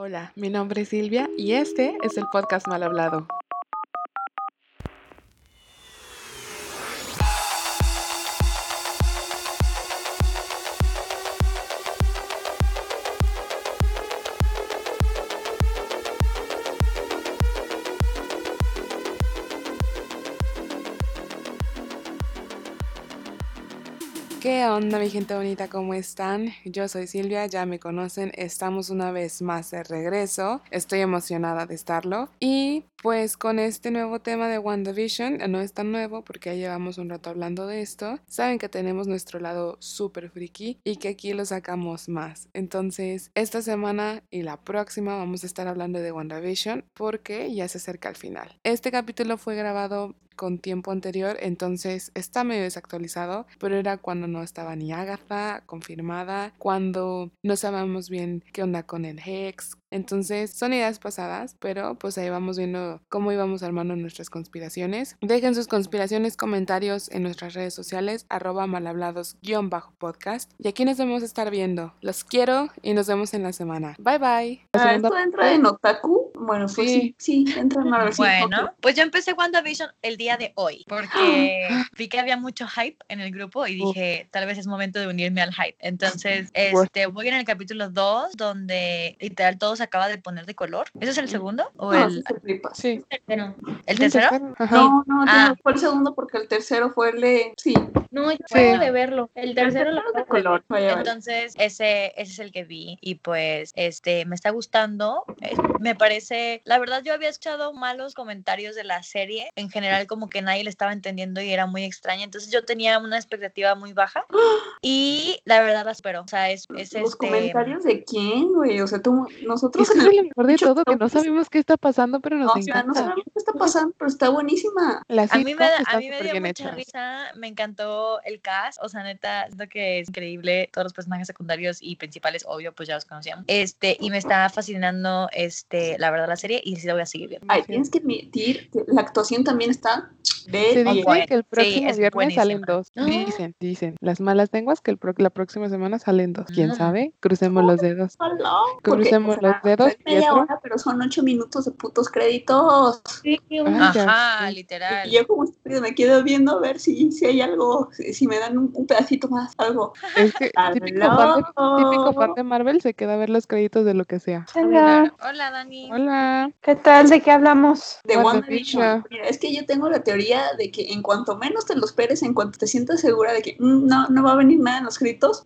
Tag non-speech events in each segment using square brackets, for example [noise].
Hola, mi nombre es Silvia y este es el podcast Mal Hablado. Onda mi gente bonita? ¿Cómo están? Yo soy Silvia, ya me conocen, estamos una vez más de regreso, estoy emocionada de estarlo y pues con este nuevo tema de WandaVision, no es tan nuevo porque ya llevamos un rato hablando de esto, saben que tenemos nuestro lado súper friki y que aquí lo sacamos más. Entonces, esta semana y la próxima vamos a estar hablando de WandaVision porque ya se acerca al final. Este capítulo fue grabado con tiempo anterior, entonces está medio desactualizado, pero era cuando no estaba ni Agatha confirmada, cuando no sabíamos bien qué onda con el Hex. Entonces son ideas pasadas, pero pues ahí vamos viendo cómo íbamos armando nuestras conspiraciones. Dejen sus conspiraciones, comentarios en nuestras redes sociales, arroba malhablados-podcast. Y aquí nos vamos a estar viendo. Los quiero y nos vemos en la semana. Bye bye. Ah, ¿Esto entra en Otaku? Bueno, pues sí, sí, entra en Marvel. Bueno, pues yo empecé WandaVision el día de hoy, porque [gasps] vi que había mucho hype en el grupo y dije, tal vez es momento de unirme al hype. Entonces, este, voy en el capítulo 2, donde literal todo se acaba de poner de color. ¿Ese es el segundo? ¿O No, el, sí flipa. Sí. ¿El tercero? Ajá. No, no, Ah. fue el segundo porque el tercero fue el de... Sí, No, yo Sí. acabo de verlo. El tercero lo de color. Vaya, vaya. Entonces, ese, ese es el que vi y pues este me está gustando. Eh, Me parece, la verdad yo había escuchado malos comentarios de la serie, en general como que nadie le estaba entendiendo y era muy extraña, entonces yo tenía una expectativa muy baja y la verdad la espero, o sea, es, es ¿Los este comentarios de quién, güey? O sea, tú, nosotros Es que en es el... lo mejor de todo, que no sabemos qué está pasando, pero nos o sea, no encanta. sabemos qué está pasando, pero está buenísima. La A mí me, da- a mí me dio mucha hecha. risa, me encantó el cast, o sea, neta, siento que es increíble, todos los personajes secundarios y principales, obvio, pues ya los conocíamos, este, y me está fascinando, este, la verdad, la serie, y sí la voy a seguir viendo. Ay, tienes que admitir que la actuación también está de... Se Muy dice bueno. que el próximo es viernes salen dos. Ah. [gasps] Dicen, dicen. Las malas lenguas que el pro- la próxima semana salen dos. ¿Quién Mm. sabe? Crucemos los dedos. Crucemos sea, los dedos, es media Pietro. hora, pero son ocho minutos de putos créditos. Sí, ya Ajá, literal. Y yo como estúpido me quedo viendo a ver si, si hay algo, si, si me dan un, un pedacito más, algo. Es que [laughs] típico fan, de, típico fan de Marvel se queda a ver los créditos de lo que sea. Hola, Hola, Dani. Hola. ¿qué tal? ¿De qué hablamos? De WandaVision. Es que yo tengo la teoría de que en cuanto menos te lo esperes, en cuanto te sientas segura de que "Mm, no, no va a venir nada en los créditos,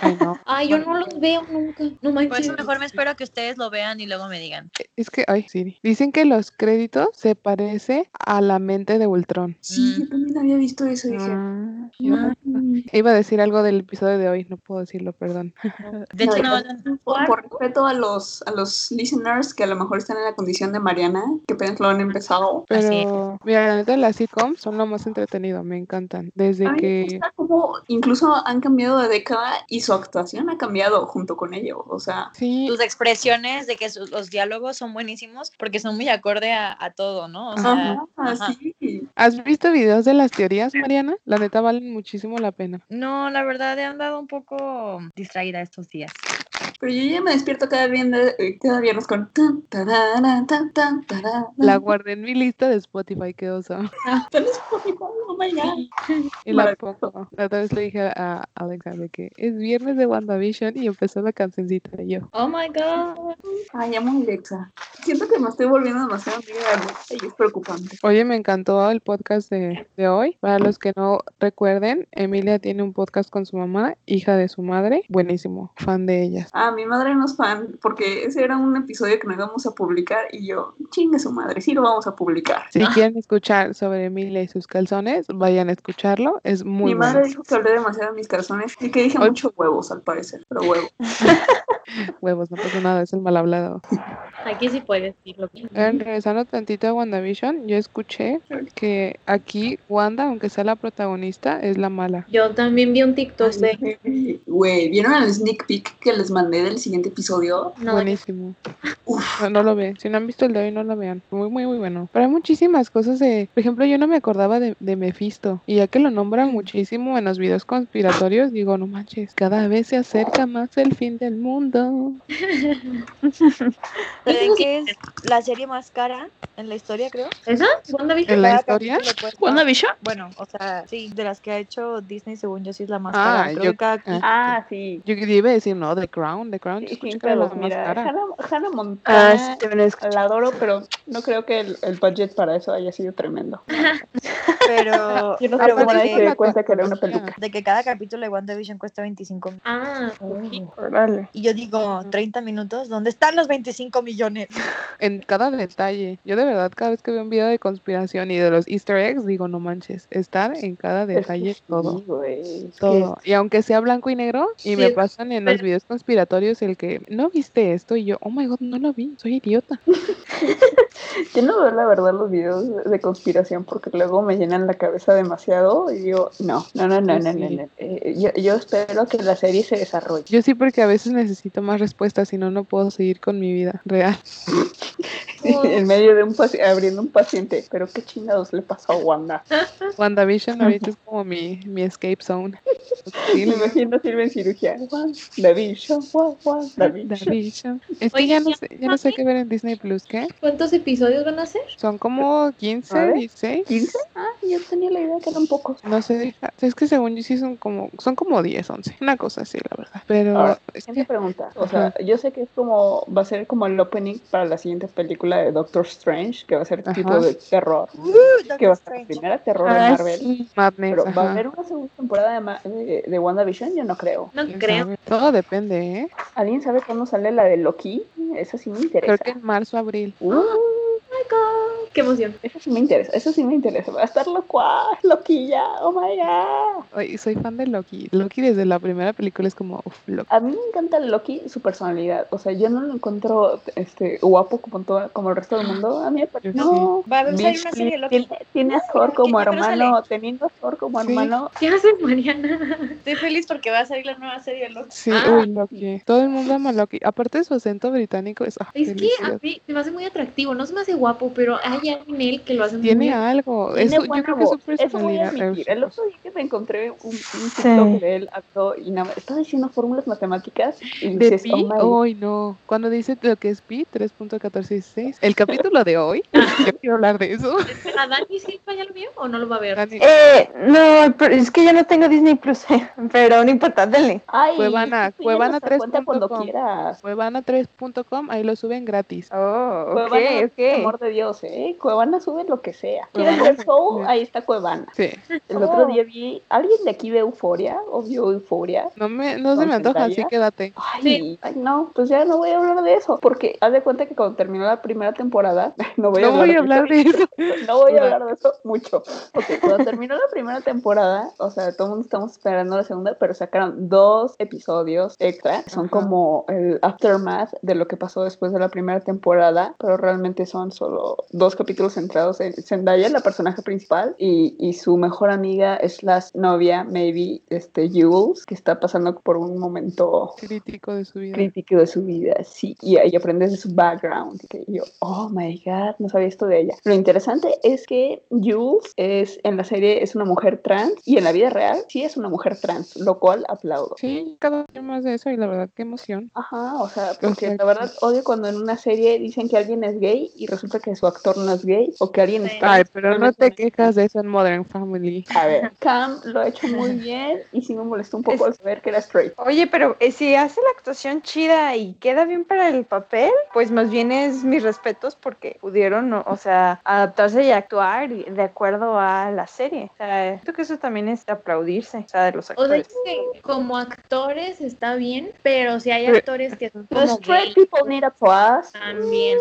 Ay, no. Ay, yo no los veo nunca. No Por manches. eso mejor me espero que ustedes lo vean y luego me digan. Es que, ay, Siri. Dicen que los créditos se parece a la mente de Ultron. sí, Mm. yo también había visto eso. Dije, Ah. Iba a decir algo del episodio de hoy, no puedo decirlo, perdón. [laughs] De hecho, no, No, por, por respeto a los, a los listeners que a lo mejor están en la condición de Mariana, que apenas lo han empezado. Así es. Pero, mira, la neta, las sitcoms son lo más entretenido, me encantan. Desde A mí me que. gusta cómo incluso han cambiado de década y su actuación ha cambiado junto con ello. O sea, Sí, tus expresiones de que sus- los diálogos son buenísimos porque son muy acorde a, a todo, ¿no? O sea, ajá, ajá. sí. ¿has visto videos de las teorías, Mariana? La neta valen muchísimo la pena. no, la verdad he andado un poco distraída estos días. Pero yo ya me despierto cada viernes, eh, cada viernes con tan, tarara, tan, tan, tarara. La guardé en mi lista de Spotify, qué oso. Tal vez Spotify, oh my God. Y la pongo. La otra vez le dije a Alexa de que es viernes de WandaVision y empezó la cancioncita y yo. Oh my god. Ay, amo a Alexa. Siento que me estoy volviendo demasiado amiga de Alexa y es preocupante. Oye, me encantó el podcast de, de hoy. Para los que no recuerden, Emilia tiene un podcast con su mamá, hija de su madre. Buenísimo, fan de ellas. Ah, mi madre no es fan, porque ese era un episodio que no íbamos a publicar y yo, chingue su madre, sí lo vamos a publicar. Si Ah. quieren escuchar sobre Emilia y sus calzones, vayan a escucharlo. Es muy mi madre dijo que hablé demasiado de mis calzones y que dije Oye. mucho huevos al parecer, pero huevo. [laughs] Huevos, no pasa nada, es el mal hablado. [laughs] Aquí sí puedes decirlo. Regresando tantito a WandaVision, yo escuché que aquí Wanda, aunque sea la protagonista, es la mala. Yo también vi un TikTok de... Güey, ¿vieron el sneak peek que les mandé del siguiente episodio? No, Buenísimo. Uf, No, no lo ve. Si no han visto el de hoy, no lo vean. Muy, muy, muy bueno. Pero hay muchísimas cosas de... Por ejemplo, yo no me acordaba de, de Mephisto. Y ya que lo nombran muchísimo en los videos conspiratorios, digo, no manches, cada vez se acerca más el fin del mundo. [laughs] ¿Saben qué es la serie más cara en la historia, creo? ¿Esa? ¿WandaVision? ¿En la historia? cuesta- ¿WandaVision? Bueno, o sea, sí, de las que ha hecho Disney, según yo, sí es la más Ah, cara. Creo yo- que cada ah. Ah, sí. Yo iba a decir, no, The Crown. The Crown, Sí, que pedos, más mira, cara. Hannah, Hannah Montana, Ah, sí, la adoro, pero no creo que el, el budget para eso haya sido tremendo. Pero, [laughs] Yo no sé pero cómo Aparte nadie es se dio cuenta que era una peluca. de que cada capítulo de WandaVision cuesta 25 mil. Ah. Órale. Y yo digo, 30 minutos, ¿dónde están los 25 millones? [laughs] En cada detalle. Yo de verdad, cada vez que veo un video de conspiración y de los easter eggs, digo, no manches, están en cada detalle sí, todo. Todo. Y aunque sea blanco y negro, y Sí, me pasan en los videos conspiratorios el que, ¿no viste esto? Y yo, oh my god, no lo vi, soy idiota. [laughs] Yo no veo la verdad los videos de- conspiración porque luego me llenan la cabeza demasiado y digo, no, no, no, no, no, no, Sí. no. Eh, yo, yo espero que la serie se desarrolle. Yo sí, porque a veces necesito más respuestas, si no, no puedo seguir con mi vida real. [laughs] en medio de un paci- abriendo un paciente. Pero qué chingados le pasó a Wanda. [laughs] WandaVision ahorita es como mi, mi escape zone. Sí, Me imagino Silvia en cirugía. WandaVision, Wa- WandaVision. WandaVision. Es que Oye, ya no ¿ya sé, ya no sé qué ver en Disney Plus, ¿qué? ¿Cuántos episodios van a ser? Son como A 15, ver. 16. ¿15? Ah, yo tenía la idea que eran pocos. No sé, deja- es que según yo sí son como, son como 10, 11, una cosa así, la verdad. Pero Ahora, es que, pregunta, o sea, yo sé que es como, va a ser como el opening para la siguiente película de Doctor Strange, que va a ser tipo Ajá. de terror, Uh, que va a ser la primera terror de Ah, Marvel. sí. Madness, Pero va a ajá. haber una segunda temporada de, Ma- de, de WandaVision, yo no creo. No ¿Quién creo. sabe? Todo depende, ¿eh? ¿Alguien sabe cuándo sale la de Loki? Esa sí me interesa. Creo que en marzo, abril. Uh, Qué emoción. esa sí me interesa, eso sí me interesa. Va a estar loco, ah, Loki ya, oh my god. Soy fan de Loki. Loki desde la primera película es como, uff, Loki. A mí me encanta Loki, su personalidad. O sea, yo no lo encuentro este guapo como, todo, como el resto del mundo. A mí me parece. No, Va a haber una serie de Loki. Tiene, tiene a Thor como ¿Qué- qué tal hermano, teniendo a Thor como Sí. hermano. [laughs] ¿Qué hace Mariana? Estoy feliz porque va a salir la nueva serie de Loki. Sí, Ah, uy, Loki. Todo el mundo ama a Loki. Aparte de su acento británico, es, ah, Es que a mí se me hace muy atractivo, no se me hace guapo, pero hay algo en él que lo hace muy Tiene algo. Tiene Eso, yo creo que es su voz. Eso voy a personalidad. admitir. El otro día que me encontré un, un Sí. TikTok de él habló y nada más- estaba diciendo fórmulas matemáticas y De dices, pi, oh hoy no. Cuando dice lo que es pi, 3.1416. El capítulo de hoy, [laughs] yo quiero hablar de eso. ¿A Dani Silva ya lo vio o no lo va a ver? Dani, Eh, no, pero es que yo no tengo Disney Plus, [laughs] pero no importa, dale. Ay, Cuevana, tú ya Cuevana nos das cuenta cuando 3.com. quieras. Cuevana3.com, ahí lo suben gratis. Oh, ok, Cuevana, por ok. amor de Dios, ¿eh? Cuevana sube lo que sea. ¿Quieres ver show? Ahí está Cuevana. Sí. El otro día vi, ¿alguien de aquí ve Euforia? ¿O vio Euforia? No, me, no se ¿Con me antoja, así quédate. Ay, Sí. ay, no, pues ya no voy a hablar de eso, porque haz de cuenta que cuando terminó la primera temporada, [laughs] no voy a No hablar, voy a de hablar de eso. [laughs] No voy a hablar de eso mucho. Ok, cuando terminó la primera temporada, o sea, todo el mundo estamos esperando la segunda, pero sacaron dos episodios extra. Son Ajá. como el aftermath de lo que pasó después de la primera temporada, pero realmente son solo dos capítulos centrados en Zendaya, la personaje principal, y, y su mejor amiga slash novia, maybe, este, Jules, que está pasando por un momento Crítico de su vida. crítico de su vida, sí, y ahí aprendes de su background, que yo, oh my god, no sabía esto de ella. Lo interesante es que Jules es, en la serie es una mujer trans, y en la vida real sí es una mujer trans, lo cual aplaudo. Sí, cada vez más de eso y la verdad, qué emoción. Ajá, o sea, porque la verdad odio cuando en una serie dicen que alguien es gay y resulta que su actor no es gay, o que alguien es Sí. trans. Ay, pero no te quejas de eso en Modern Family. A ver, [laughs] Cam lo ha hecho muy [laughs] bien y sí me molestó un poco al saber que era straight. Oye, pero eh, si hace la actuación chida y queda bien para el papel, pues más bien es mis respetos porque pudieron, o o sea, adaptarse y actuar de acuerdo a la serie. O sea, creo que eso también es de aplaudirse, o sea, de los O sea, actores. que como actores está bien, pero si hay actores que son The como straight gay, people need applause. también.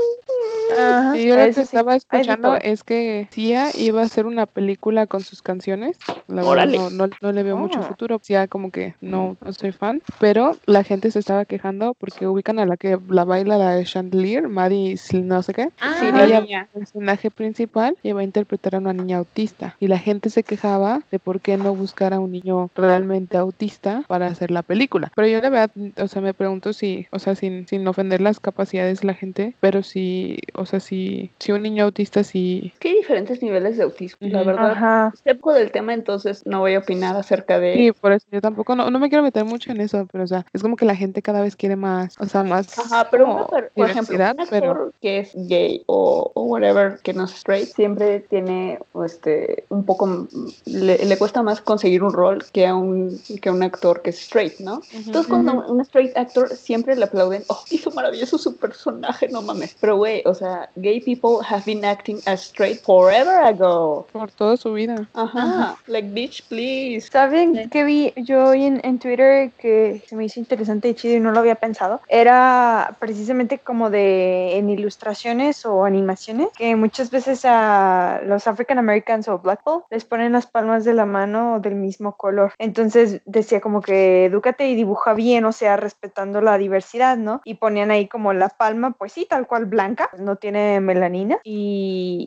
Ajá, Y yo lo que sí, estaba escuchando todo. es que Sia iba a hacer una película con sus canciones. La verdad no, no, no le veo mucho Oh. futuro. Sia como que no, no soy fan. Pero la gente se estaba quejando porque ubican a la que la baila la de Chandelier, Maddie no sé qué. Ah, Sí, la la ella- niña. El personaje principal va a interpretar a una niña autista. Y la gente se quejaba de por qué no buscar a un niño realmente autista para hacer la película. Pero yo la verdad, o sea, me pregunto si, o sea, sin, sin ofender las capacidades de la gente, pero si, o sea, si, si un niño autista sí... Es que hay diferentes niveles de autismo. La Ujú. verdad, Ajá. sé poco del tema, entonces no voy a opinar acerca de. Sí, por eso yo tampoco, no, no me quiero meter mucho en eso, pero o sea, es como que la gente cada vez quiere más, o sea, más... Ajá, pero una per- por ejemplo, un actor pero... que es gay o, o whatever, que no es straight, siempre tiene este un poco le, le cuesta más conseguir un rol que a un que a un actor que es straight, ¿no? Entonces cuando un- un straight actor siempre le aplauden, oh, hizo maravilloso su personaje, no mames. Pero güey, o sea, gay people have been acting as straight forever ago. Por toda su vida. Ajá, like bitch, please. ¿Saben Sí. qué vi yo hoy en, en Twitter que se me hizo interesante y chido y no lo había pensado? Era precisamente como de en ilustraciones o animaciones que muchas veces a los African Americans o Black people les ponen las palmas de la mano del mismo color. Entonces decía como que edúcate y dibuja bien, o sea, respetando la diversidad, ¿no? Y ponían ahí como la palma, pues sí, tal cual blanca, no tiene melanina y,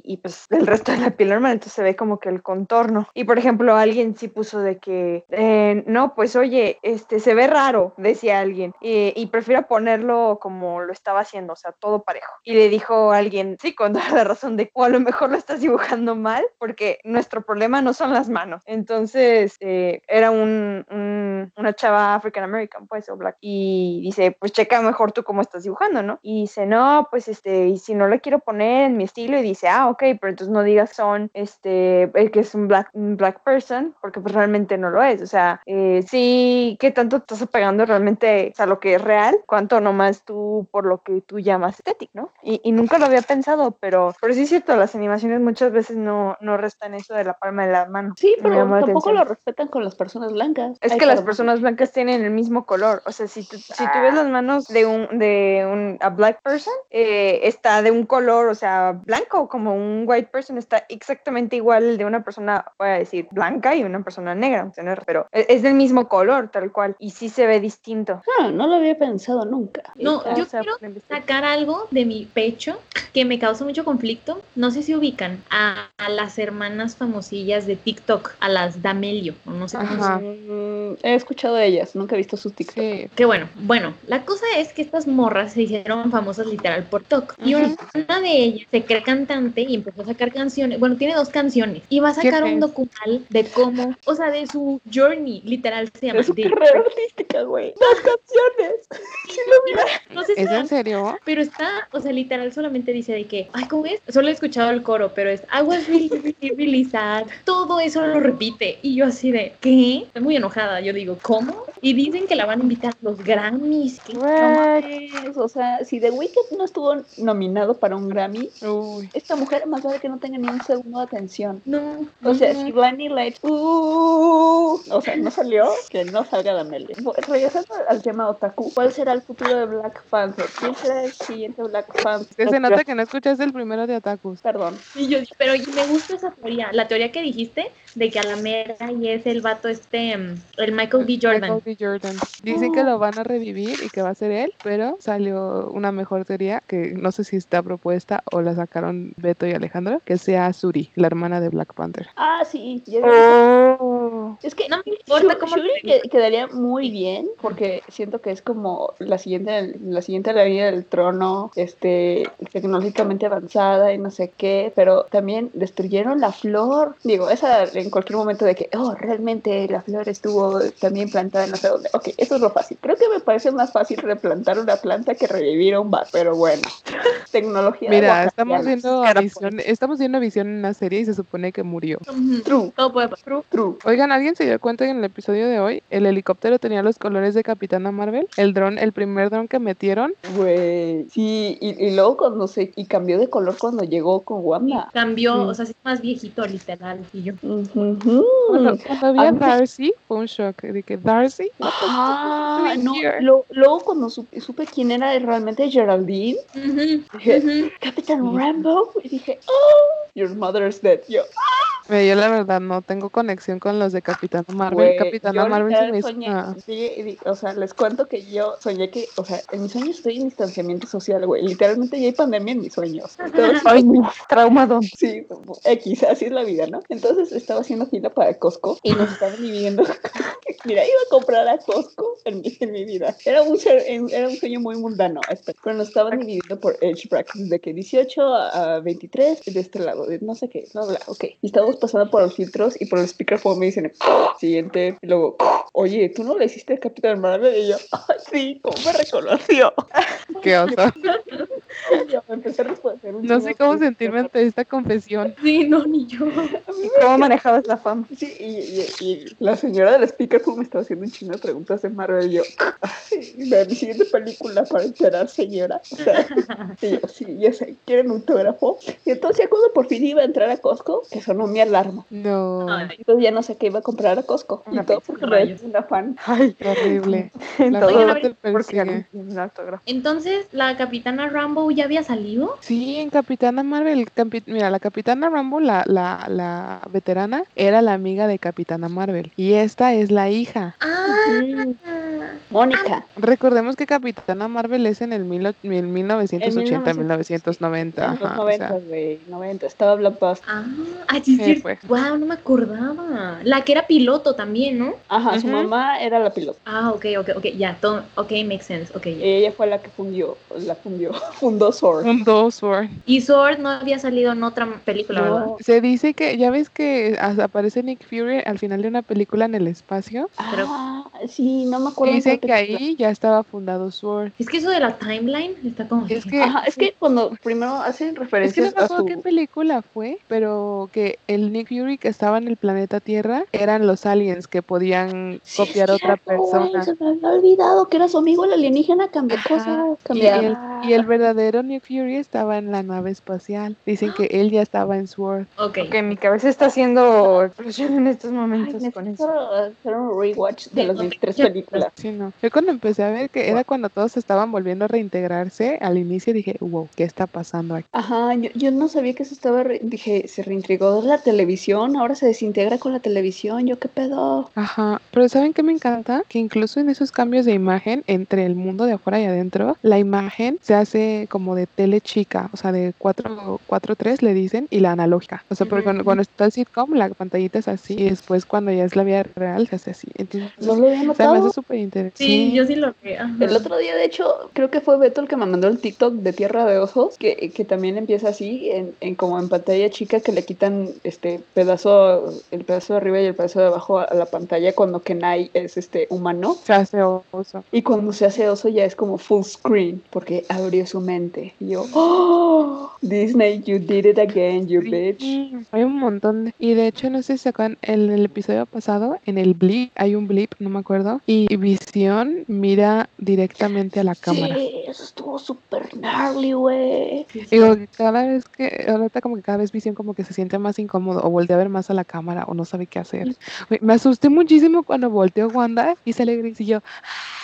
y pues el resto de la piel normal, entonces se ve como que el contorno. Y por ejemplo, alguien sí puso de que, eh, no, pues oye, este se ve raro, decía alguien, y, y prefiero ponerlo como lo estaba haciendo, o sea, todo parejo. Y le dijo alguien, sí, con [laughs] toda la razón de, o a lo mejor lo estás dibujando mal, porque nuestro problema no son las manos. Entonces, eh, era un, un- una chava African American, pues, o black, y dice, pues checa mejor tú cómo estás dibujando, ¿no? Y dice, no, pues, este, y si no le quiero poner en mi estilo, y dice, ah, ok, pero entonces no digas son, este, el que es un black, un black person, porque pues realmente no lo es, o sea, eh, sí, ¿qué tanto estás apegando realmente a lo que es real? ¿Cuánto nomás tú por lo que tú llamas estético, ¿no? Y, y nunca lo había pensado, pero, pero sí es cierto, las animaciones muchas veces no, no restan eso de la palma de la mano. Sí, pero tampoco atención. lo respetan con las personas blancas. Es Ay, que las personas blancas tienen el mismo color. O sea, si tú, si tú ves las manos de un de un a black person, eh, está de un color, o sea, blanco, como un white person, está exactamente igual el de una persona, voy a decir, blanca y una persona negra, pero e- es del mismo color, tal cual, y sí se ve distinto. Ah, no lo había pensado nunca. No, Está- yo O sea, quiero sacar algo de mi pecho que me causa mucho conflicto. No sé si ubican a, a las hermanas famosillas de TikTok, a las Damelio, o no sé cómo se Ajá. Mm, he escuchado de ellas, nunca he visto sus TikTok. Sí. Qué bueno. Bueno, la cosa es que estas morras se hicieron famosas literal por TikTok. Y una, una de ellas se cantante y empezó a sacar canciones. Bueno, tiene dos canciones. Y va a sacar ¿Quién un documental de cómo, o sea, de su journey, literal se llama. Es su carrera artística, güey. Las canciones. [laughs] no sé si ¿Es en serio? Pero está, o sea, literal solamente dice de que, ay, ¿cómo es? Solo he escuchado el coro, pero es, I was really, really, really sad. Todo eso lo repite. Y yo así de, ¿qué? Estoy muy enojada. Yo digo, ¿cómo? Y dicen que la van a invitar a los Grammys. ¿Qué? O sea, si The Weeknd no estuvo nominado para un Grammy, Uy. esta mujer más vale que no tenga ni un segundo de atención. No. O sea, si Blinding Lights, uh, o sea, no salió, que no salga Amelia. Bu- Regresando al tema otaku, ¿cuál será el futuro de Black Panther? ¿Quién será el siguiente Black Panther? Se nota que no escuchaste el primero de Atacus. Perdón. Y yo, pero me gusta esa teoría. La teoría que dijiste de que a la mera y es el vato este, mm, el Michael B. Jordan. Michael B. Jordan. Dicen que lo van a revivir y que va a ser él, pero salió una mejor teoría que no sé si está propuesta o la sacaron Beto y Alejandro, que sea Suri, la hermana de Black Panther. Ah, sí. Oh. Es que No me importa cómo Shuri que- quedaría muy bien porque siento que es como la siguiente la siguiente línea del trono este tecnológicamente avanzada y no sé qué pero también destruyeron la flor digo esa en cualquier momento de que oh realmente la flor estuvo también plantada en no sé dónde ok eso es lo fácil creo que me parece más fácil replantar una planta que revivir a un bar pero bueno [laughs] tecnología Mira, estamos. Viendo a Cara, Visión, estamos viendo a Visión en una serie y se supone que murió. True Todo puede pasar. true true Oigan, ¿alguien ¿Alguien se dio cuenta que en el episodio de hoy el helicóptero tenía los colores de Capitana Marvel? El dron, el primer dron que metieron. Güey. Sí, y, y luego cuando se. Y cambió de color cuando llegó con Wanda. Cambió, Sí. o sea, sí es más viejito, literal. Y yo. Cuando, cuando vi a Darcy, fue un shock. De que Darcy. Ah, no. lo- luego cuando supe, supe quién era realmente Geraldine, dije. Capitán Rambo. Y dije, oh, your mother's dead. Yo, Mira, Yo la verdad no tengo conexión con los de Capitana Marvel. Yo Marvel se me soñé, sí, o sea, les cuento que yo soñé que, o sea, en mis sueños estoy en distanciamiento social, güey. Literalmente ya hay pandemia en mis sueños. Entonces, [laughs] Ay, no, traumado. sí, X, así es la vida, ¿no? Entonces estaba haciendo fila para Costco y nos estaban dividiendo. [laughs] Mira, iba a comprar a Costco en mi, en mi vida. Era un, ser- era un sueño muy mundano, pero nos estaban dividiendo por age brackets, de que 18 a a 23 de este lado, de no sé qué, bla, bla, ok. Y estábamos pasando por los filtros y por el speakerphone me dicen, siguiente, y luego, oye, ¿tú no le hiciste el Capitán Marvel? Y yo, ay, sí, ¿cómo me reconoció? Qué [laughs] oso. Yo me empecé a responder un No sé cómo sentirme ante esta confesión. Sí, no, ni yo. ¿Y cómo manejabas la fama? Sí, y, y- y la señora del speakerphone me estaba haciendo un chingo de preguntas de Marvel y yo, vean mi siguiente película para enterar, señora. O [laughs] sea, y yo, sí, ya sé, ¿quieren autógrafo? Y entonces ya cuando por fin iba a entrar a Costco, que sonó mi alarma. No, Ay, Entonces ya no sé qué iba a comprar a Costco. Una y todo porque rayos. una fan. Ay, qué horrible. [laughs] La entonces, Oigan, verdad te porque persigue. un autógrafo. Entonces, ¿la capitana Rambo ya había salido? Sí, en Capitana Marvel, capi- mira, la Capitana Rambo, la, la, la veterana, era la amiga de Capitana Marvel. Y esta es la hija. Ah, Mónica. Recordemos que Capitana Marvel es en el mil, o- mil- 1980, 1900, 1990. En los Ajá, o 90, sea, güey, 90. Estaba Black Panther. ah, ah, sí, pues. Wow, no me acordaba. La que era piloto también, ¿no? Ajá, su mamá era la piloto. Ah, ok, ok, ok, ya, todo, ok, makes sense, ok. Ella fue la que fundió, la fundió, [laughs] fundó Sword. un dos Sword. Y Sword no había salido en otra película, ¿verdad? No. Se dice que, ya ves que aparece Nick Fury al final de una película en el espacio. Pero- Ah, sí, no me acuerdo. cuál que película. ahí ya estaba fundado Sword. Es que eso de la timeline está como... Es que, Ajá, es que cuando primero hacen es que no referencias me a acuerdo su... qué película fue, pero que el Nick Fury que estaba en el planeta Tierra eran los aliens que podían Sí, copiar a otra persona. se me había olvidado que era su amigo el alienígena, cambió cosas, Y el, y el verdadero Nick Fury estaba en la nave espacial. Dicen que él ya estaba en Sword. Ok. Que mi cabeza está haciendo explosión en estos Ay, momentos con necesito eso. hacer un rewatch de las no 23 te- películas. Sí, no. Yo cuando empecé a ver que era cuando todos estaban volviendo a reintegrarse, al inicio dije, wow, ¿qué está pasando aquí? Ajá, yo, yo no sabía que eso estaba, re- dije, se reintegró de la televisión, ahora se desintegra con la televisión, yo qué pedo. Ajá, pero ¿saben qué me encanta? Que incluso en esos cambios de imagen entre el mundo de afuera y adentro, la imagen se hace como de tele chica, o sea, de 4, 4.3 le dicen, y la analógica. O sea, porque cuando, cuando está el sitcom, la pantallita es así, y después cuando ya es la vida real, se hace así. Entonces, No lo había se me notado. hace súper interesante. Sí, yo sí lo vi. ajá. El otro día, de hecho, creo que fue Beto el que me mandó el TikTok de Tierra de Osos, que, que también empieza así, en, en como en pantalla chica, que le quitan este pedazo, el pedazo de arriba y el pedazo de abajo a, a la pantalla cuando Kenai es este humano. Se hace oso. Y cuando se hace oso ya es como full screen, porque abrió su mente. Y yo, ¡Oh! [gasps] Disney, you did it again, you bitch. Hay un montón de... Y de hecho, no sé si se acuerdan, en el episodio pasado, en el blip, hay un blip, no me acuerdo, y Visión mira directamente a la cámara. Sí, eso estuvo súper gnarly, güey. Digo, cada vez que, ahorita como que cada vez Visión como que se siente más incómodo o voltea a ver más a la cámara o no sabe qué hacer. Güey, me asusté muchísimo cuando volteó Wanda y sale Gris y yo, "Ah,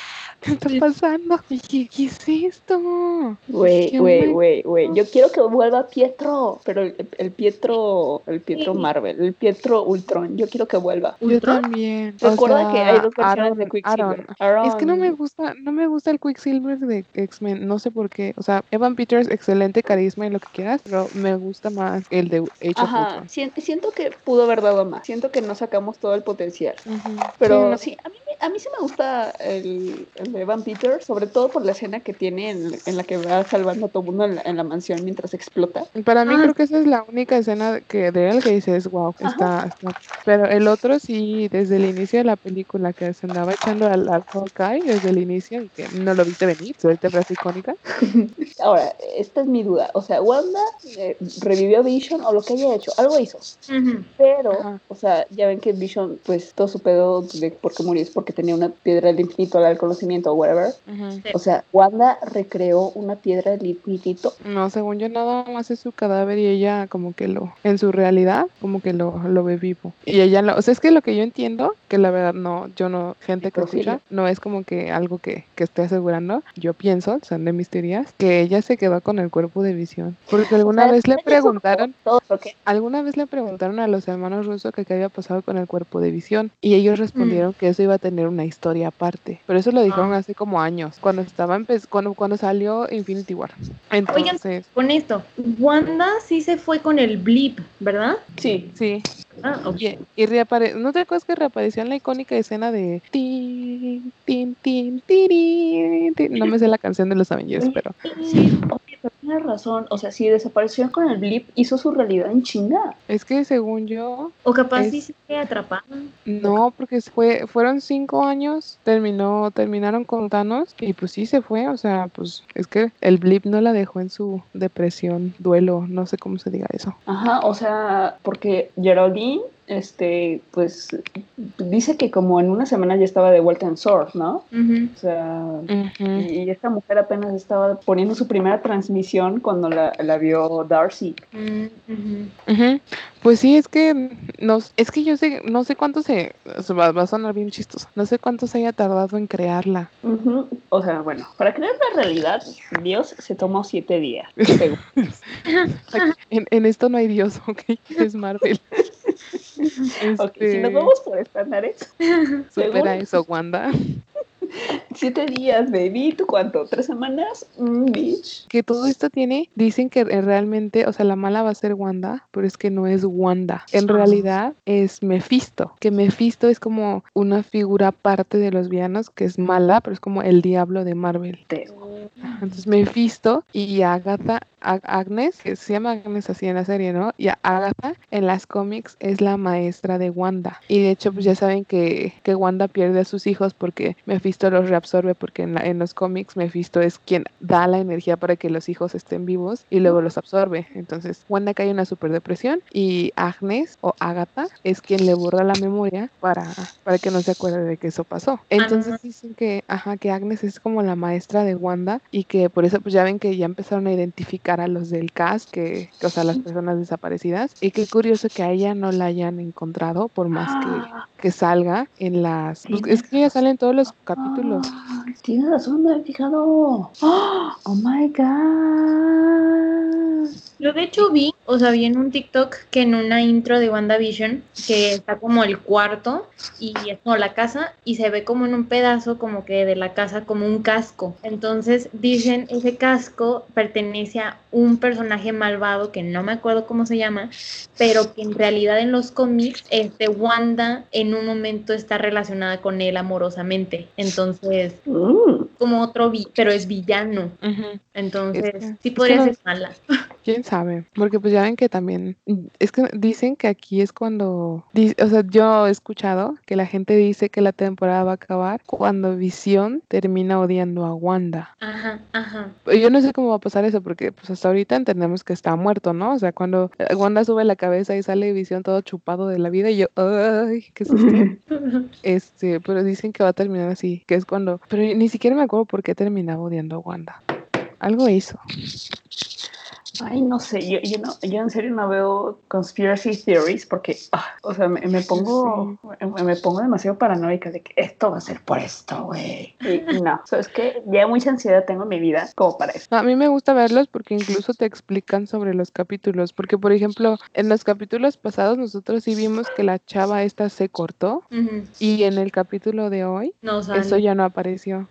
¿qué está Sí. pasando? Y dije, ¿qué es esto? Güey, güey, güey, güey. Yo quiero que vuelva Pietro, pero el, el Pietro, el Pietro Sí. Marvel, el Pietro Ultron, yo quiero que vuelva. Yo ¿Ultron? también. O Recuerda que hay dos versiones de Quicksilver. Aaron. Es que no me gusta, no me gusta el Quicksilver de X-Men, no sé por qué. O sea, Evan Peters, excelente carisma y lo que quieras, pero me gusta más el de Age of Ajá, Ultron. sien- siento que pudo haber dado más. Siento que no sacamos todo el potencial. Ujú. Pero no. sí, a mí, me- a mí sí me gusta el, el de Evan Peter, sobre todo por la escena que tiene en, en la que va salvando a todo mundo en la, en la mansión mientras explota. Para mí Ah. creo que esa es la única escena que de él que dices, wow, está, está- Pero el otro sí, desde el inicio de la película que se andaba echando al, al Hawkeye, desde el inicio, y que no lo viste venir, suerte frase icónica. [laughs] Ahora, esta es mi duda. O sea, Wanda eh, revivió Vision o lo que haya hecho, algo hizo. Ujú. Pero, Ajá. o sea, ya ven que Vision, pues todo su pedo de por qué murió es porque tenía una piedra del infinito, la del conocimiento o whatever. Ujú. O sea, Wanda recreó una piedra del infinito. No, según yo nada más es su cadáver y ella como que lo, en su realidad, como que lo, lo ve vivo. Y ella lo, o sea, es que lo que yo entiendo, que la verdad no, yo no, gente que escucha, no es como que algo que, que esté asegurando, yo pienso, son de mis teorías, que ella se quedó con el cuerpo de visión. Porque alguna O sea, vez le preguntaron, Todo alguna vez le preguntaron a los hermanos rusos que qué había pasado con el cuerpo de visión y ellos respondieron que eso iba a tener una historia aparte. Pero eso lo dijeron Ah. hace como años, cuando estaba cuando, cuando salió Infinity War. Entonces, Con esto, Wanda sí se fue con el blip, ¿verdad? Sí. sí. Ah, ok. Y, y reapare- ¿no te acuerdas que reapareció en la icónica escena de tin, tin, tin, tin? No me sé la canción de los Avengers, pero Sí, tienes razón. O sea, si desapareció con el blip, hizo su realidad en chinga. es que según yo, O capaz Es- sí se atrapada. No, porque fue, fueron cinco años, terminó, terminaron con Thanos y pues sí se fue, o sea, pues es que el blip no la dejó en su depresión, duelo, no sé cómo se diga eso. Ajá, o sea, porque Geraldine, este, pues, dice que como en una semana ya estaba de vuelta en Sword, ¿no? O sea, y, y esta mujer apenas estaba poniendo su primera transmisión cuando la, la vio Darcy. Mm. Pues sí, es que no, es que yo sé, no sé cuánto se, se va, va a sonar bien chistoso, no sé cuánto se haya tardado en crearla. O sea, bueno, para crear la realidad, Dios se tomó siete días. [laughs] En, en esto no hay Dios, ok, es Marvel. [laughs] [laughs] Ok, si Este, nos vamos por estándares, supera eso, Wanda. Siete días, baby. ¿Tú cuánto? ¿Tres semanas? Mm, bitch. que todo esto tiene, dicen que realmente, o sea, la mala va a ser Wanda, pero es que no es Wanda. En realidad es Mephisto, que Mephisto es como una figura aparte de los villanos que es mala, pero es como el diablo de Marvel. Entonces Mephisto y Agatha, Ag- Agnes, que se llama Agnes así en la serie, ¿no? Y a- Agatha en las cómics es la maestra de Wanda. Y de hecho, pues ya saben que, que Wanda pierde a sus hijos porque Mephisto los reabsorbe, porque en, la- en los cómics Mephisto es quien da la energía para que los hijos estén vivos y luego los absorbe. Entonces Wanda cae en una super depresión y Agnes o Agatha es quien le borra la memoria para, para que no se acuerde de que eso pasó. Entonces Ah. dicen que, ajá, que Agnes es como la maestra de Wanda y que por eso pues ya ven que ya empezaron a identificar a los del cast, que, que, o sea, las personas desaparecidas. Y qué curioso que a ella no la hayan encontrado por más que, que salga en las... pues, es que ella sale en todos los capítulos. Ah, [gasps] Tienes razón, me he fijado. ¡Ah! Oh my god. Yo de hecho vi, o sea, vi en un TikTok que en una intro de WandaVision, que está como el cuarto y es como la casa y se ve como en un pedazo como que de la casa como un casco. Entonces dicen ese casco pertenece a un personaje malvado que no me acuerdo cómo se llama, pero que en realidad en los cómics este Wanda en un momento está relacionada con él amorosamente. Entonces, Mm. como otro vi, pero es villano. Entonces, sí podría ser mala. ¿Quién sabe? Porque pues ya ven que también, es que dicen que aquí es cuando, o sea, yo he escuchado que la gente dice que la temporada va a acabar cuando Visión termina odiando a Wanda. Ajá, ajá. Yo no sé cómo va a pasar eso porque pues hasta ahorita entendemos que está muerto, ¿no? O sea, cuando eh, Wanda sube la cabeza y sale Visión todo chupado de la vida y yo, ay, qué susto. [laughs] Este, pero dicen que va a terminar así, que es cuando, pero ni siquiera me acuerdo por qué terminaba odiando a Wanda. Algo hizo. Ay, no sé, yo, yo, no, yo en serio no veo conspiracy theories porque, ah, o sea, me, me pongo me, me pongo demasiado paranoica de que esto va a ser por esto, güey. Y no, o sea, es que ya mucha ansiedad tengo en mi vida como para eso. A mí me gusta verlos porque incluso te explican sobre los capítulos. Porque, por ejemplo, en los capítulos pasados nosotros sí vimos que la chava esta se cortó. Y en el capítulo de hoy, No eso ya no apareció.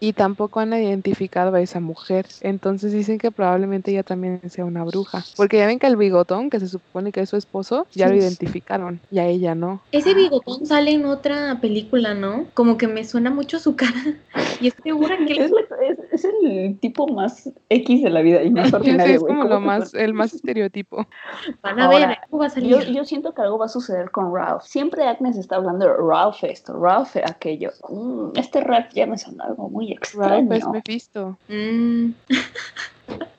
Y tampoco han identificado a esa mujer. Entonces dicen que probablemente posiblemente ella también sea una bruja. Porque ya ven que el bigotón, que se supone que es su esposo, ya lo identificaron y a ella no. Ese bigotón sale en otra película, ¿no? Como que me suena mucho su cara. [laughs] Y estoy segura que Es, la- es- es el tipo más X de la vida y más [laughs] Sí, ordinario, es como ¿Cómo lo más, el más estereotipo. [laughs] van a Ahora, ver, algo va a salir. Yo, yo siento que algo va a suceder con Ralph. Siempre Agnes está hablando de Ralph esto, Ralph aquello. Mm, este Ralph ya me suena algo muy extraño. Ralph es Mephisto. Mm.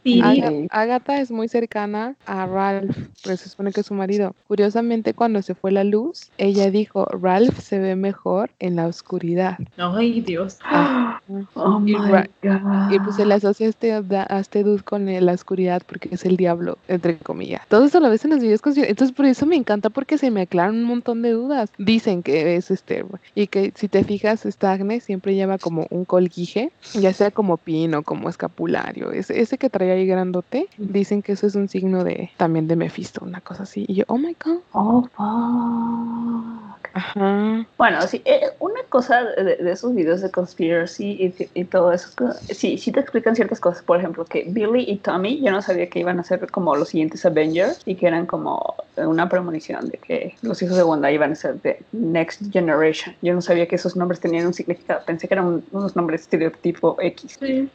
Sí, Aga- Aga- Agatha es muy cercana a Ralph, pero se supone que es su marido. Curiosamente, cuando se fue la luz, ella dijo, Ralph se ve mejor en la oscuridad. Ay, Dios. [gasps] Oh Y my God. Y pues se le asocia a este, a este dude con la oscuridad porque es el diablo, entre comillas. Todo eso lo ves en los videos. Entonces por eso me encanta porque se me aclaran un montón de dudas. Dicen que es este y que si te fijas, esta Agnes siempre lleva como un colguije, ya sea como pino, como escapulario. Ese, ese que trae ahí grandote, dicen que eso es un signo de también de Mephisto, una cosa así. Y yo, oh my god. Oh, fuck. Ajá. Bueno, sí, eh, una cosa de, de esos videos de conspiracy y, y todo eso, sí, sí te explican ciertas cosas. Por ejemplo, que Billy y Tommy, yo no sabía que iban a ser como los siguientes Avengers y que eran como una premonición de que los hijos de Wanda iban a ser de Next Generation. Yo no sabía que esos nombres tenían un significado. Pensé que eran un- unos nombres estereotipo X. Sí,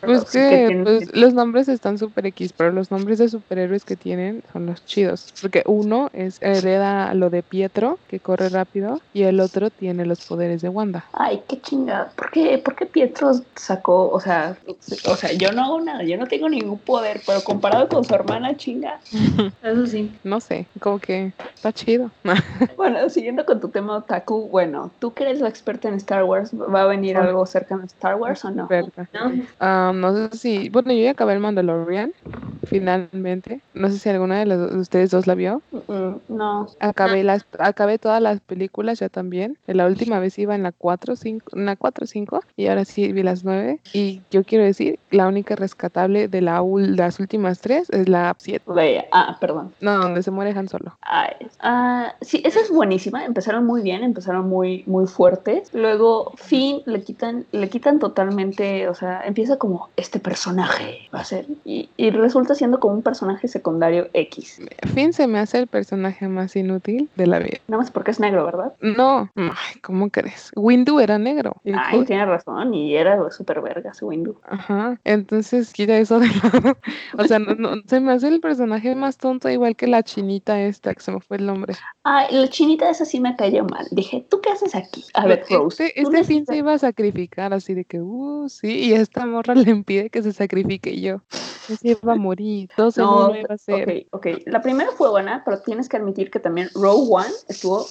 Pues sí que tienen- pues, los nombres están super X, pero los nombres de superhéroes que tienen son los chidos. Porque uno es hereda lo de Pietro, que corre rápido, y el otro tiene los poderes de Wanda. Ay, qué chingada. ¿Por qué, por qué Pietro sacó, o sea, o sea, yo no hago nada, yo no tengo ningún poder, pero comparado con su hermana, chinga. [laughs] Eso sí. No sé, como que está chido. [laughs] Bueno, siguiendo con tu tema otaku, bueno, tú que eres la experta en Star Wars, ¿va a venir Ah. algo cercano a Star Wars o no? ¿no? Ah, no sé si, bueno, yo ya acabé el Mandalorian, finalmente. No sé si alguna de, las- de ustedes dos la vio. Mm, no. Acabé las, acabé todas las películas ya también. La última vez iba en la 4, 5, en la 4, 5 y ahora sí vi las 9. Y yo quiero decir, la única rescatable de la, las últimas tres es la 7. Leia. Ah, perdón. No, donde se muere Han Solo. Ay, ah, sí, esa es buenísima. Empezaron muy bien, empezaron muy, muy fuertes. Luego, Finn le quitan, le quitan totalmente, o sea, empieza como este personaje va a ser y, y resulta siendo como un personaje secundario X. Finn se me hace el personaje más inútil de la vida. Nada más porque es negro, ¿verdad? No, ay, ¿cómo crees? Windu era negro. Ay, tiene razón y era súper verga ese Windu. Ajá, entonces quita eso de lado. [laughs] O sea, no, no, se me hace el personaje más tonto, igual que la chinita esta, que se me fue el nombre. Ay, la chinita esa sí me cayó mal. Dije, ¿tú qué haces aquí? A ver, Rose. Este, tú este fin se iba a sacrificar, así de que, uh, sí, y esta morra le impide que se sacrifique yo. Se iba a morir, dos en No, uno iba a ser. ok, ok. La primera fue buena, pero tienes que admitir que también Row One estuvo.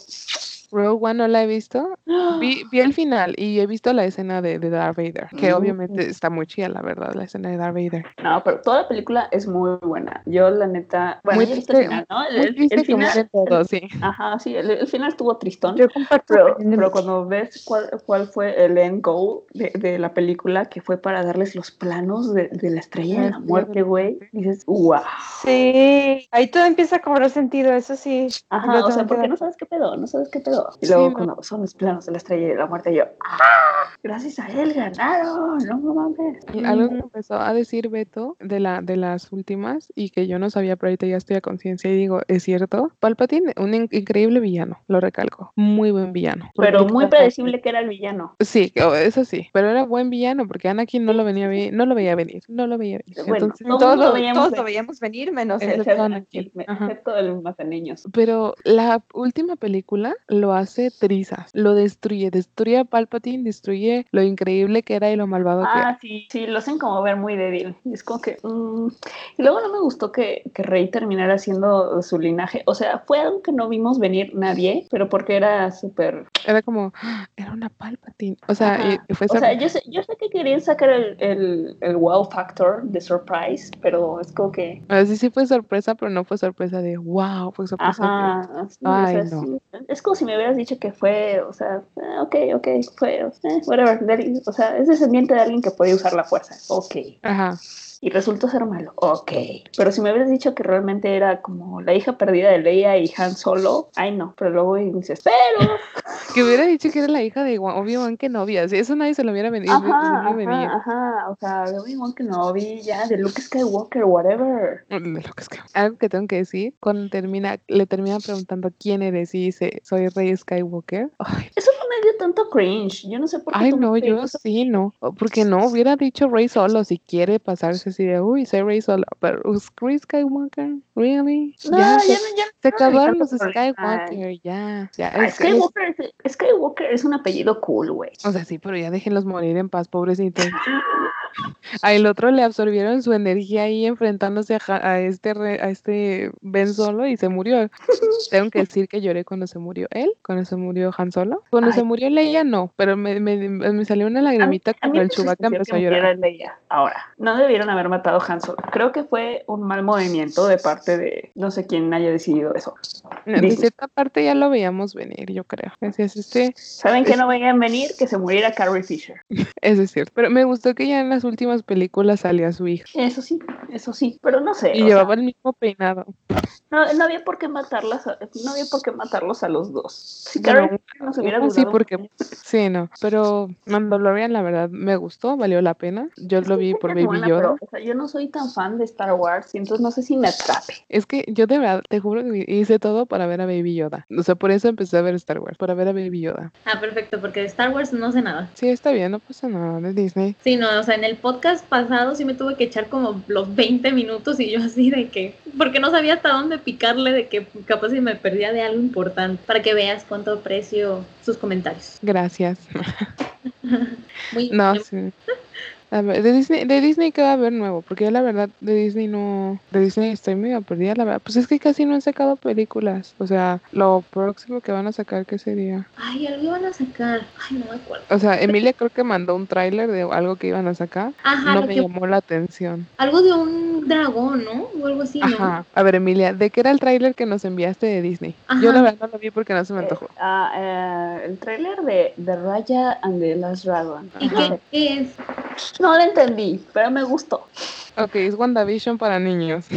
Rogue One no la he visto. Vi, [gasps] vi el final y he visto la escena de, de Darth Vader, que Mm. obviamente está muy chida, la verdad, la escena de Darth Vader. No, pero toda la película es muy buena. Yo, la neta. Bueno, Muy ya viste el triste, final, ¿no? El, el- triste el final. todos, sí. Ajá, sí, el, final estuvo tristón. Yo comparto Pero, pero cuando ves cuál, cuál fue el end goal de, de la película, que fue para darles los planos de, de la estrella de la muerte, güey, dices, wow. Sí, ahí todo empieza a cobrar sentido, eso sí. Ajá, o sea, porque no sabes qué pedo, no sabes qué pedo. Y Sí, luego no. cuando son los planos de la estrella de la muerte, yo, ¡ah! Gracias a él ganaron, no mames. Y algo que empezó a decir Beto de la de las últimas y que yo no sabía, pero ahorita ya estoy a conciencia y digo, es cierto. Palpatine, un in- increíble villano, lo recalco. Muy buen villano. Pero muy predecible que era el villano. Sí, eso sí, pero era buen villano porque Anakin no lo venía no lo veía venir, no lo veía venir. Bueno, Entonces, todo Todos, mundo lo, veíamos todos venir. lo veíamos venir, menos Excepto Anakin, excepto el mataneños. pero la última película lo hace trizas, lo destruye, destruye a Palpatine, destruye lo increíble que era y lo malvado que era. Ah, sí, sí, lo hacen como ver muy débil. Es como que. mm. Y luego no me gustó que, que Rey terminara siendo su linaje. O sea, fue algo que no vimos venir nadie, pero porque era súper. Era como, ¡ah! era una Palpatine. O sea, y- fue O sea, yo sé, yo sé que querían sacar el, el, el wow factor de surprise, pero es como que. O sí, sí fue sorpresa, pero no fue sorpresa de wow, fue sorpresa de- Ajá. sí, o Ay, sea, no. sí. Es como si me hubieras dicho que fue, o sea, eh, ok, ok, fue, eh, whatever. o sea, es descendiente de alguien que puede usar la fuerza. Ok. Ajá. Y resultó ser malo. Ok. Pero si me hubieras dicho que realmente era como la hija perdida de Leia y Han Solo, ay no. Pero luego dices, pero. [laughs] Que hubiera dicho que era la hija de Wa- Obi-Wan Kenobi. Eso nadie se lo hubiera venido. Ajá, ajá, ajá. O sea, de Obi-Wan Kenobi, ya, de Luke Skywalker, whatever. De es que- Algo que tengo que decir, cuando termina, le termina preguntando quién eres y dice, soy Rey Skywalker. Ay, Eso no me dio tanto cringe. Yo no sé por qué. ay, no, yo sí, no. Porque no, hubiera dicho Rey solo si quiere pasarse así de, uy, soy Rey solo. Pero, ¿es Rey Skywalker? ¿Really? No, ya, ya, se, ya se acabaron los. Skywalker, ya. ya Ah, es Skywalker, es, Skywalker es un apellido cool, güey. o sea, sí, pero ya déjenlos morir en paz, pobrecitos. [laughs] Al otro le absorbieron su energía ahí enfrentándose a, a este re- a este Ben Solo y se murió. Tengo que decir que lloré cuando se murió él, cuando se murió Han Solo. Cuando Ay. se murió Leia, no, pero me, me, me salió una lagrimita A cuando mí el Chewbacca empezó a llorar. Leia. Ahora, no debieron haber matado a Han Solo. Creo que fue un mal movimiento de parte de no sé quién haya decidido eso. De dices. cierta parte ya lo veíamos venir, yo creo. Así es, este, ¿Saben que no veían venir? Que se muriera Carrie Fisher. [laughs] eso es cierto. Pero me gustó que ya en las últimas películas salía su hija Eso sí, eso sí. Pero no sé. y llevaba sea, el mismo peinado. no, no había por qué matarlas, a- no había por qué matarlos a los dos. Si Carrie Fisher nos hubiera sí, porque- Sí, no, pero Mandalorian la verdad me gustó, valió la pena. Yo Es lo vi por Baby buena, Yoda. pero, o sea, yo no soy tan fan de Star Wars y entonces no sé si me atrape. Es que yo de verdad, te juro que hice todo para ver a Baby Yoda. O sea, por eso empecé a ver Star Wars, para ver a Baby Yoda. Ah, perfecto, porque de Star Wars no sé nada. Sí, está bien, no pasa nada de Disney. Sí, no, o sea, en el podcast pasado sí me tuve que echar como los 20 minutos y yo así de que, porque no sabía hasta dónde picarle, de que capaz si me perdía de algo importante, para que veas cuánto aprecio sus comentarios. Gracias. [laughs] Muy No, sí. A ver, de Disney, de Disney qué va a haber nuevo, porque yo la verdad de Disney no, de Disney estoy medio perdida, la verdad. Pues es que casi no han sacado películas. O sea, lo próximo que van a sacar, ¿qué sería? Ay, algo iban a sacar. Ay, no me acuerdo. O sea, Emilia creo que mandó un tráiler de algo que iban a sacar. Ajá, No me que- llamó la atención. algo de un dragón, ¿no? O algo así, ¿no? Ajá. A ver, Emilia, ¿de qué era el tráiler que nos enviaste de Disney? Yo la verdad no lo vi porque no se me Eh, antojó. ah, eh, el tráiler de, de Raya and the Last Dragon. ¿Y qué es? No lo entendí, pero me gustó. Ok, es WandaVision para niños. [laughs]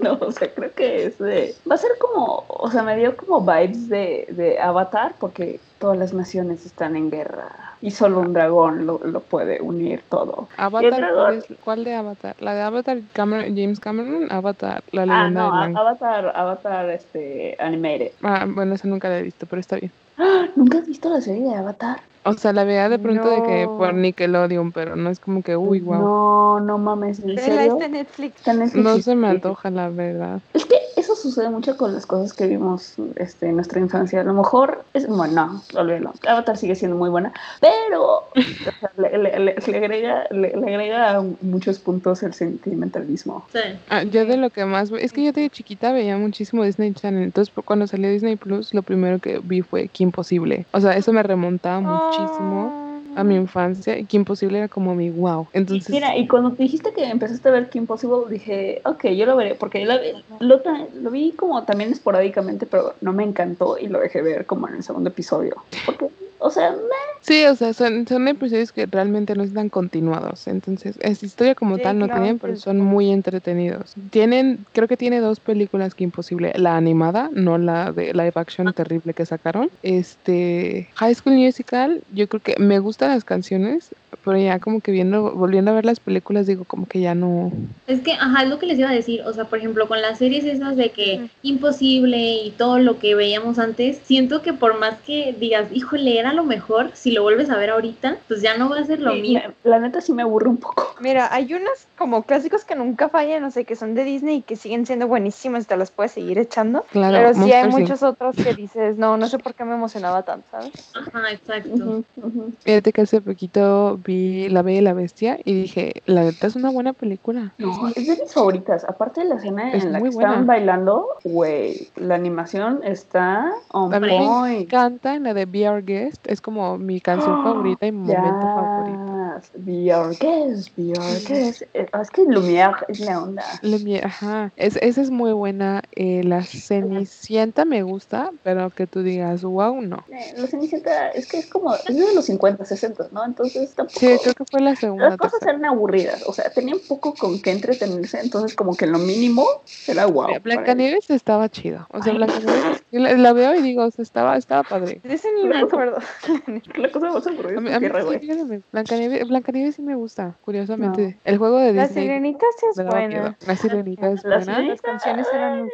No, o sea, creo que es de... Va a ser como, o sea, me dio como vibes de, de Avatar porque todas las naciones están en guerra y solo un dragón lo, lo puede unir todo. Avatar? ¿cuál, es- cuál de Avatar? La de Avatar Cameron- James Cameron, Avatar, la Ah, leyenda no, de a- Aang. Avatar, Avatar, este, animated. Ah, bueno, esa nunca la he visto, pero está bien. ¡Ah! [gasps] ¿Nunca has visto la serie de Avatar? O sea, la veía de pronto de que por. Nickelodeon, pero no es como que, uy, wow. No, no mames, ¿en serio? está en Netflix. Está en Netflix, No se me antoja, la verdad. Es que eso sucede mucho con las cosas que vimos este, en nuestra infancia. A lo mejor es bueno, no, olvídalo. Avatar sigue siendo muy buena, pero o sea, le, le- le- le agrega, le, le agrega muchos puntos el sentimentalismo. Sí. Ah, yo de lo que más es que yo de chiquita veía muchísimo Disney Channel, entonces por- cuando salió Disney Plus, lo primero que vi fue Que Imposible. O sea, eso me remontaba muchísimo a mi infancia y Que Imposible era como mi wow. Entonces, Mira, y cuando te dijiste que empezaste a ver Kim Possible, dije, ok, yo lo veré, porque lo, lo, lo vi como también esporádicamente, pero no me encantó y lo dejé ver como en el segundo episodio. Porque, o sea, me- sí, o sea, son, son episodios que realmente no están continuados. Entonces, es historia como Sí, tal no claro, tienen, pero sí. son muy entretenidos. Tienen, creo que tiene dos películas Que Imposible, la animada, no la de live action terrible que sacaron. Este, High School Musical, yo creo que me gustan las canciones, pero ya como que viendo, volviendo a ver las películas, digo como que ya no. Es que, ajá, es lo que les iba a decir. O sea, por ejemplo, con las series esas de que imposible y todo lo que veíamos antes, siento que por más que digas, híjole, era lo mejor, si lo vuelves a ver ahorita, pues ya no va a ser lo sí, mismo. la neta sí me aburre un poco. Mira, hay unas como clásicos que nunca fallan, no sé, que son de Disney y que siguen siendo buenísimas, te las puedes seguir echando. Claro, pero sí hay sí. muchos otros que dices, no, no sé por qué me emocionaba tanto, ¿sabes? Ajá, exacto. Ujú, ujú. Fíjate que hace poquito vi La Bella y la Bestia y dije, la neta es una buena película. No, es de mis favoritas. Aparte de la escena Es en la que buena. estaban bailando, güey, la animación está on A mí me encanta en la de Be Our Guest, es como mi canción Ah, [gasps] favorita y momento favorito. Ya, buenas. Be our guest, be our guest. Es que Lumière es la onda. Lumière, ajá. Es, esa es muy buena. eh, la Cenicienta me gusta, pero que tú digas, wow, no. Eh, La Cenicienta es que es como, es de los 50, 60, ¿no? Entonces tampoco... Sí, creo que fue la segunda. Las cosas tercera. eran aburridas, o sea, tenían poco con qué entretenerse, entonces como que lo mínimo era wow. Blancanieves estaba chido. O sea. Blancanieves, yo la, la veo y digo, o sea, estaba, estaba padre. De ese ni me acuerdo. [laughs] La cosa más aburrida A mí, es a mí tierra, sí, Blancanieves, Blancanieves sí me gusta, curiosamente. El juego de La Disney sirenita sí es buena. La sirenita es La buena. Sirenita, Las canciones eran-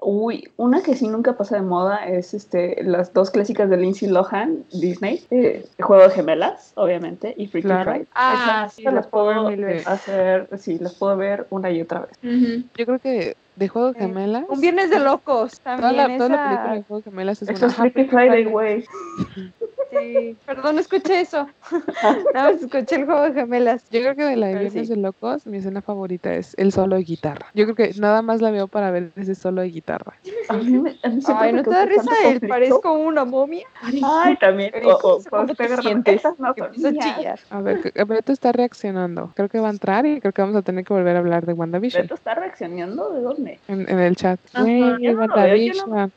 Uy, una que sí nunca pasa de moda es este las dos clásicas de Lindsay Lohan, Disney, eh, el juego de gemelas, obviamente, y Freaky Claro. Friday. Ah, Esas sí, las las puedo hacer, sí, las puedo ver una y otra vez. Ujú. Yo creo que de juego de Sí. gemelas. Un viernes de [laughs] locos Toda también. la, toda la esa- película de juego de gemelas es Eso una. es Freaky Friday, güey. [laughs] Sí. [laughs] Perdón, no escuché eso. [laughs] Nada más escuché el juego de gemelas. Yo creo que de la de Viernes sí. de Locos, mi escena favorita es el solo de guitarra. Yo creo que nada más la veo para ver ese solo de guitarra. A mí, me- a mí Ay, ¿no te da risa el parezco una momia? Ay, también. O, o ¿cómo cuando te te agarran, sientes? no a mías. chillar. A ver, que- Beto está reaccionando. Creo que va a entrar y creo que vamos a tener que volver a hablar de WandaVision Beto está reaccionando de dónde. en, en el chat. Ajá. Yo no WandaVision.